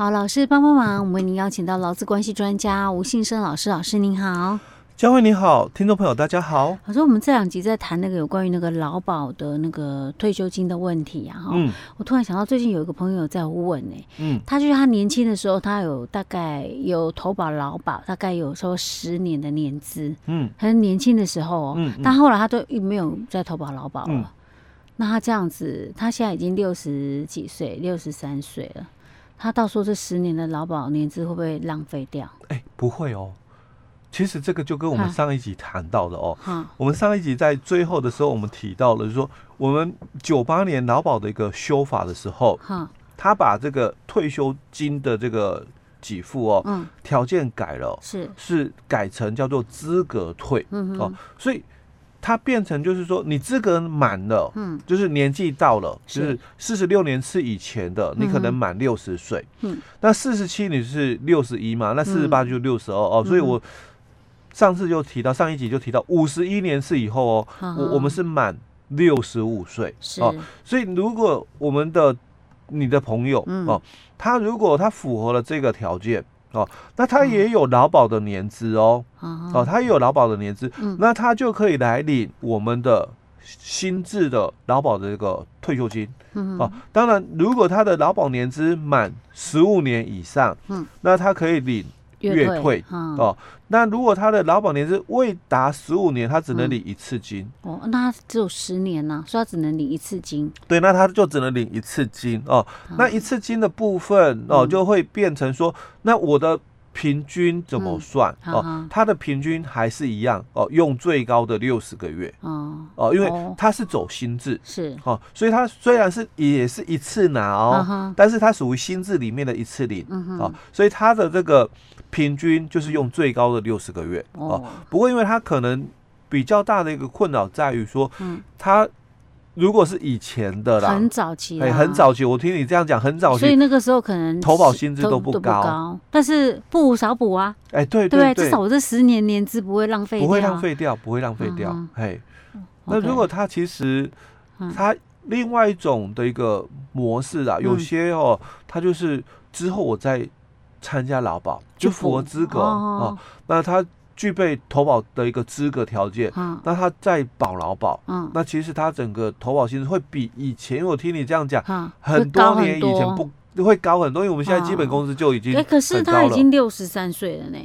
好，老师帮帮忙，我们为您邀请到劳资关系专家吴信生老师，老师您好。佳慧你好，听众朋友大家好。我说，我们这两集在谈那个有关于那个劳保的那个退休金的问题啊，哈、嗯，我突然想到最近有一个朋友在问呢、欸，嗯，他就是他年轻的时候，他有大概有投保劳保，大概有说十年的年资，嗯，很年轻的时候，嗯，但后来他都没有再投保劳保了、嗯。那他这样子，他现在已经六十几岁，六十三岁了，他到时候这十年的劳保年资会不会浪费掉？哎、欸，不会哦。其实这个就跟我们上一集谈到的哦，我们上一集在最后的时候，我们提到了，就是说我们九八年劳保的一个修法的时候，他把这个退休金的这个给付哦，条件改了，是。是改成叫做资格退，哦，所以它变成就是说你资格满了，嗯，就是年纪到了，就是四十六年次以前的，你可能满六十岁，嗯，那四十七你是六十一嘛，那四十八就六十二哦，所以我。上次就提到，上一集就提到五十一年次以后哦，我、uh-huh. 我们是满六十五岁哦，所以如果我们的你的朋友、嗯、哦，他如果他符合了这个条件哦，那他也有劳保的年资哦，uh-huh. 哦，他也有劳保的年资，uh-huh. 那他就可以来领我们的新制的劳保的这个退休金、uh-huh. 哦。当然，如果他的劳保年资满十五年以上，uh-huh. 那他可以领。月退，哦，那如果他的劳保年资未达十五年，他只能领一次金。嗯、哦，那他只有十年呢、啊，所以他只能领一次金。对，那他就只能领一次金哦、嗯。那一次金的部分哦，就会变成说，那我的。平均怎么算、嗯、哦？它的平均还是一样哦，用最高的六十个月哦哦，因为它是走新制是。哦，所以它虽然是也是一次拿哦，嗯、但是它属于心智里面的一次领、嗯、哦，所以它的这个平均就是用最高的六十个月哦，哦。不过因为它可能比较大的一个困扰在于说，嗯，它。如果是以前的啦，很早期，哎，很早期，我听你这样讲，很早期，所以那个时候可能投保薪资都不高，但是不无少补啊，哎，对对至少我这十年年资不会浪费，不会浪费掉，不会浪费掉，嘿、嗯，那如果他其实他另外一种的一个模式啊，嗯、有些哦，他就是之后我再参加劳保就符合资格哦，那他。具备投保的一个资格条件，嗯，那他在保劳保，嗯，那其实他整个投保薪资会比以前，我听你这样讲，嗯，很多年以前不会高很多，因为我们现在基本工资就已经很高了，可是他已经六十三岁了呢，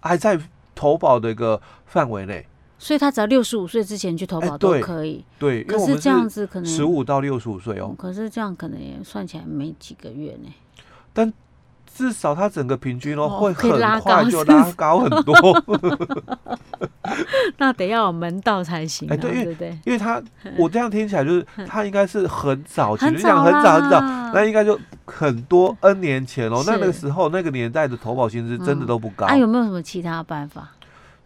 还在投保的一个范围内，所以他只要六十五岁之前去投保都可以，对，可是这样子可能十五到六十五岁哦，可是这样可能也算起来没几个月呢，但。至少它整个平均哦，会很快就拉高很多，哦、那得要有门道才行，啊。哎，对，对对，因为他我这样听起来就是 他应该是很早期，你想很早很早，那应该就很多 N 年前哦，那那个时候那个年代的投保薪资真的都不高。那、嗯啊、有没有什么其他办法？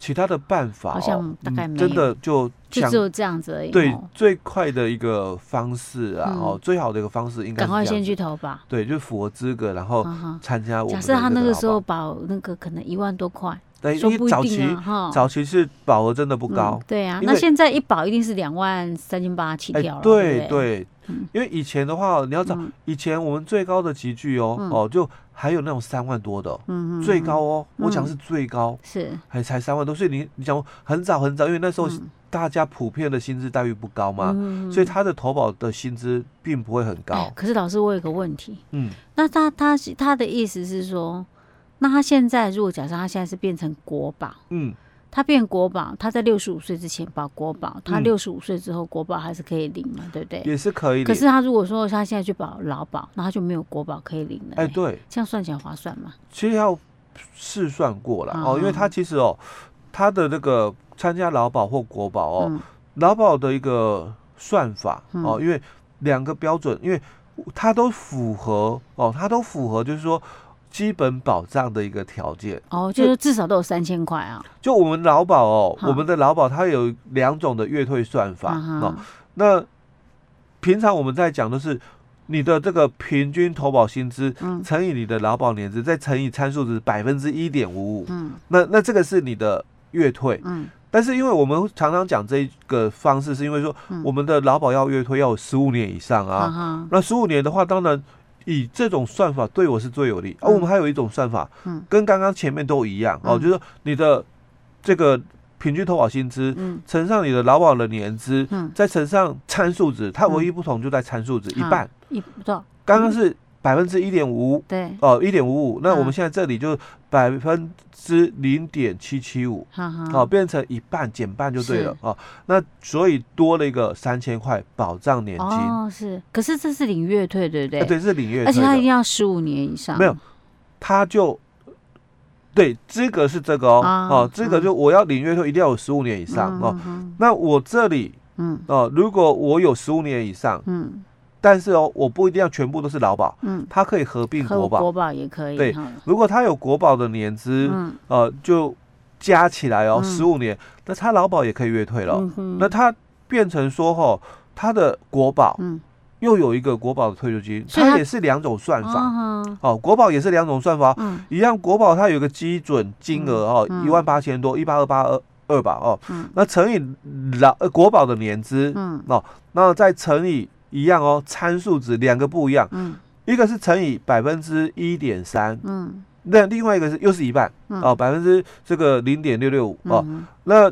其他的办法、哦、好像大概没有、嗯、真的就就只有这样子而已。对，最快的一个方式啊，哦、嗯，最好的一个方式应该赶快先去投吧。对，就符合资格，然后参加我们。假设他那个时候保那个可能一万多块，对，因为早期早期是保额真的不高。嗯、对啊，那现在一保一定是两万三千八起跳了。对对，因为以前的话，你要找、嗯、以前我们最高的集聚哦、嗯、哦就。还有那种三万多的，嗯嗯，最高哦，嗯、我讲是最高，是。还才三万多，所以你你讲很早很早，因为那时候大家普遍的薪资待遇不高嘛，嗯、所以他的投保的薪资并不会很高。欸、可是老师，我有个问题，嗯，那他他他的意思是说，那他现在如果假设他现在是变成国保，嗯。他变国宝，他在六十五岁之前保国宝，他六十五岁之后国宝还是可以领嘛，嗯、对不对？也是可以。可是他如果说他现在去保劳保，那他就没有国保可以领了。哎、欸，对，这样算起来划算吗？其实要试算过了、嗯、哦，因为他其实哦，他的那个参加劳保或国保哦，劳、嗯、保的一个算法哦，因为两个标准，因为他都符合哦，他都符合，就是说。基本保障的一个条件哦，就是至少都有三千块啊。就我们劳保哦，我们的劳保它有两种的月退算法哦。那平常我们在讲的是你的这个平均投保薪资乘以你的劳保年资，再乘以参数值百分之一点五五。嗯，那那这个是你的月退。嗯，但是因为我们常常讲这个方式，是因为说我们的劳保要月退要有十五年以上啊。那十五年的话，当然。以这种算法对我是最有利。而、嗯。啊、我们还有一种算法，嗯，跟刚刚前面都一样、嗯、哦，就是你的这个平均投保薪资，嗯，乘上你的劳保的年资，嗯，再乘上参数值，它唯一不同就在参数值、嗯、一半，一不到，刚刚是。百分之一点五五，对，哦，一点五五，那我们现在这里就百分之零点七七五，哦，变成一半减半就对了，哦，那所以多了一个三千块保障年金，哦，是，可是这是领月退，对不对？对，是领月退，而且他一定要十五年以上，没有，他就对资格是这个哦，哦，资格就我要领月退一定要有十五年以上哦，那我这里，嗯，哦，如果我有十五年以上，嗯。但是哦，我不一定要全部都是劳保，嗯，它可以合并国保，国保也可以。对，如果他有国保的年资，嗯，呃，就加起来哦，十五年，那他劳保也可以月退了。那他变成说哈，他的国保，嗯，又有一个国保的退休金，它也是两种算法，哦，国保也是两种算法，嗯，一样，国保它有个基准金额哦，一万八千多，一八二八二二吧，哦，那乘以劳国保的年资，嗯，哦，那再乘以。一样哦，参数值两个不一样，嗯，一个是乘以百分之一点三，嗯，那另外一个是又是一半，嗯、哦，百分之这个零点六六五哦，那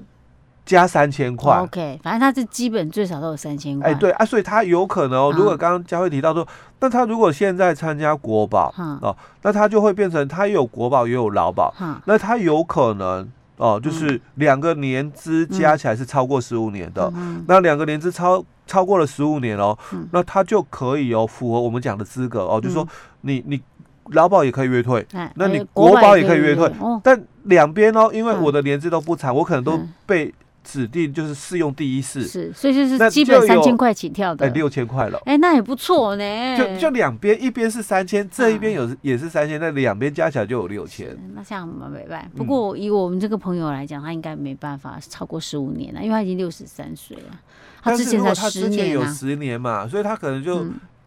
加三千块，OK，反正它是基本最少都有三千块，哎，对啊，所以他有可能哦，如果刚刚佳慧提到说，那他如果现在参加国保，嗯、哦，那他就会变成他有国保也有劳保，嗯、那他有可能。哦，就是两个年资加起来是超过十五年的，嗯、那两个年资超超过了十五年哦，嗯、那他就可以哦符合我们讲的资格哦，嗯、就是说你你劳保也可以约退，嗯、那你国保也可以约退，哦、但两边哦，因为我的年资都不长，嗯、我可能都被。指定就是适用第一次，是，所以就是基本三千块起跳的，哎，六千块了，哎，那也不错呢。就就两边，一边是三千，这一边有也是三千，那两边加起来就有六千。那这样蛮没办法。不过以我们这个朋友来讲，他应该没办法超过十五年了，因为他已经六十三岁了。他之前才十年有十年嘛，所以他可能就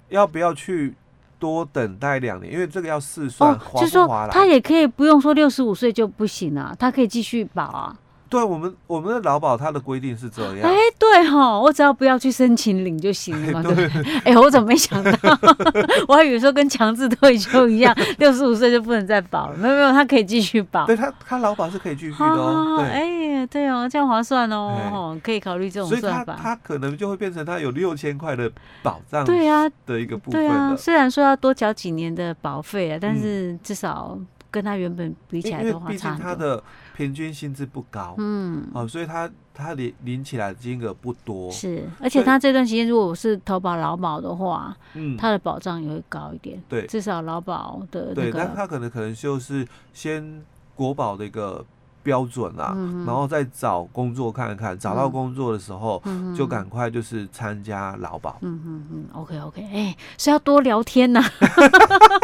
要不要去多等待两年，因为这个要试算，就是说他也可以不用说六十五岁就不行啊，他可以继续保啊。对我们，我们的劳保它的规定是这样。哎，对哈，我只要不要去申请领就行了嘛。对。哎，我怎么没想到？我还以为说跟强制退休一样，六十五岁就不能再保了。没有没有，他可以继续保。对他，他劳保是可以继续的哦。哎，对哦，这样划算哦，可以考虑这种算法。所以他他可能就会变成他有六千块的保障。对啊。的一个部分。对啊，虽然说要多缴几年的保费啊，但是至少跟他原本比起来的话，差很多。平均薪资不高，嗯，哦，所以他他领领起来的金额不多，是，而且他这段时间如果是投保劳保的话，嗯，他的保障也会高一点，对，至少劳保的、那个，对，但他可能可能就是先国保的一个标准啊，嗯、然后再找工作看看，找到工作的时候、嗯、就赶快就是参加劳保，嗯嗯嗯，OK OK，哎、欸，是要多聊天呐、啊。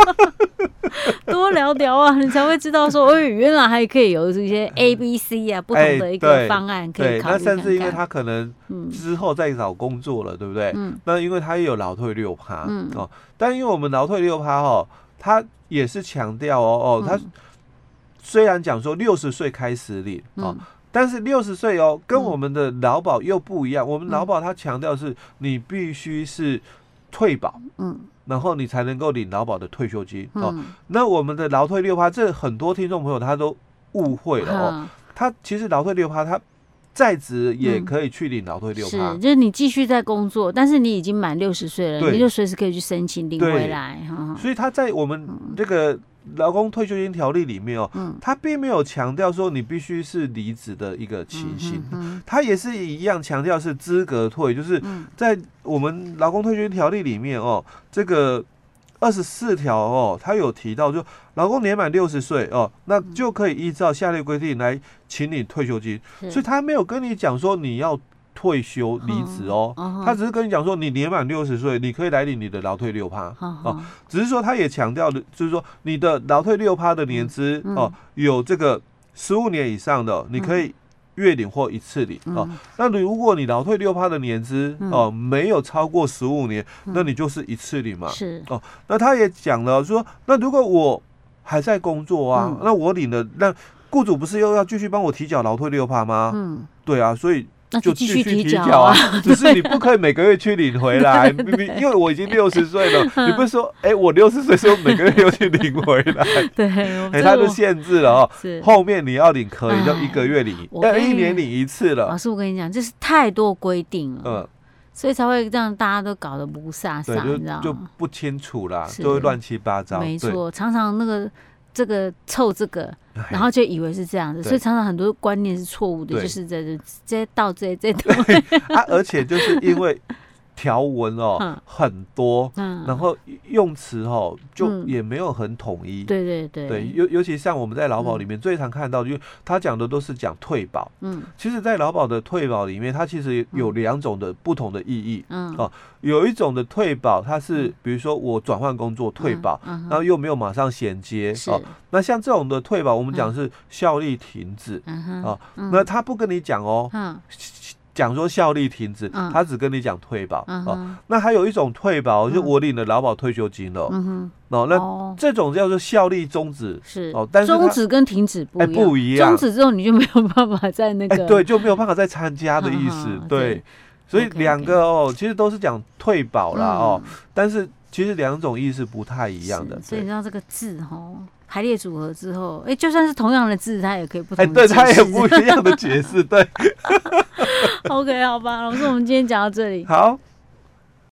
多聊聊啊，你才会知道说，哦，原来还可以有一些 A、B、C 啊，不同的一个方案可以考虑。那甚至因为他可能之后再找工作了，对不对？嗯。那因为他也有劳退六趴，嗯哦，但因为我们劳退六趴哦，他也是强调哦哦，他虽然讲说六十岁开始领哦，但是六十岁哦，跟我们的劳保又不一样。我们劳保他强调是你必须是退保，嗯。然后你才能够领劳保的退休金、嗯、哦。那我们的劳退六趴，这很多听众朋友他都误会了哦。他其实劳退六趴，他在职也可以去领劳退六趴、嗯，是就是你继续在工作，但是你已经满六十岁了，你就随时可以去申请领回来。所以他在我们这个。劳工退休金条例里面哦，嗯、他并没有强调说你必须是离职的一个情形，他也是一样强调是资格退，就是在我们劳工退休金条例里面哦，这个二十四条哦，他有提到就劳工年满六十岁哦，那就可以依照下列规定来请你退休金，嗯、所以他没有跟你讲说你要。退休离职哦，嗯、他只是跟你讲说，你年满六十岁，你可以来领你的劳退六趴、嗯、哦。只是说他也强调的，就是说你的劳退六趴的年资、嗯、哦，有这个十五年以上的，你可以月领或一次领、嗯、哦。那如果你劳退六趴的年资、嗯、哦没有超过十五年，那你就是一次领嘛。是哦。那他也讲了说，那如果我还在工作啊，嗯、那我领的那雇主不是又要继续帮我提缴劳退六趴吗？嗯，对啊，所以。就继续提缴啊，只是你不可以每个月去领回来，你因为我已经六十岁了，你不是说，哎，我六十岁时候每个月又去领回来，对，哎，他就限制了哦，后面你要领可以，就一个月领，要一年领一次了。老师，我跟你讲，这是太多规定了，嗯，所以才会让大家都搞得不飒飒，你知道就不清楚啦，就会乱七八糟。没错，常常那个。这个凑这个，然后就以为是这样子，所以常常很多观念是错误的，就是在这这到这这到。啊，而且就是因为。条文哦很多，然后用词哦就也没有很统一。对对对，对尤尤其像我们在劳保里面最常看到，就他讲的都是讲退保。嗯，其实，在劳保的退保里面，它其实有两种的不同的意义。嗯，哦，有一种的退保，它是比如说我转换工作退保，然后又没有马上衔接。哦，那像这种的退保，我们讲是效力停止。嗯哦，那他不跟你讲哦。嗯。讲说效力停止，他只跟你讲退保哦。那还有一种退保，就我领了劳保退休金了。哦，那这种叫做效力终止是哦，但是终止跟停止不不一样。终止之后你就没有办法在那个对，就没有办法再参加的意思。对，所以两个哦，其实都是讲退保啦哦，但是其实两种意思不太一样的。所以你知道这个字哦。排列组合之后，哎，就算是同样的字，它也可以不同。哎，对，它也 不一样的解释，对。OK，好吧，老师，我们今天讲到这里。好。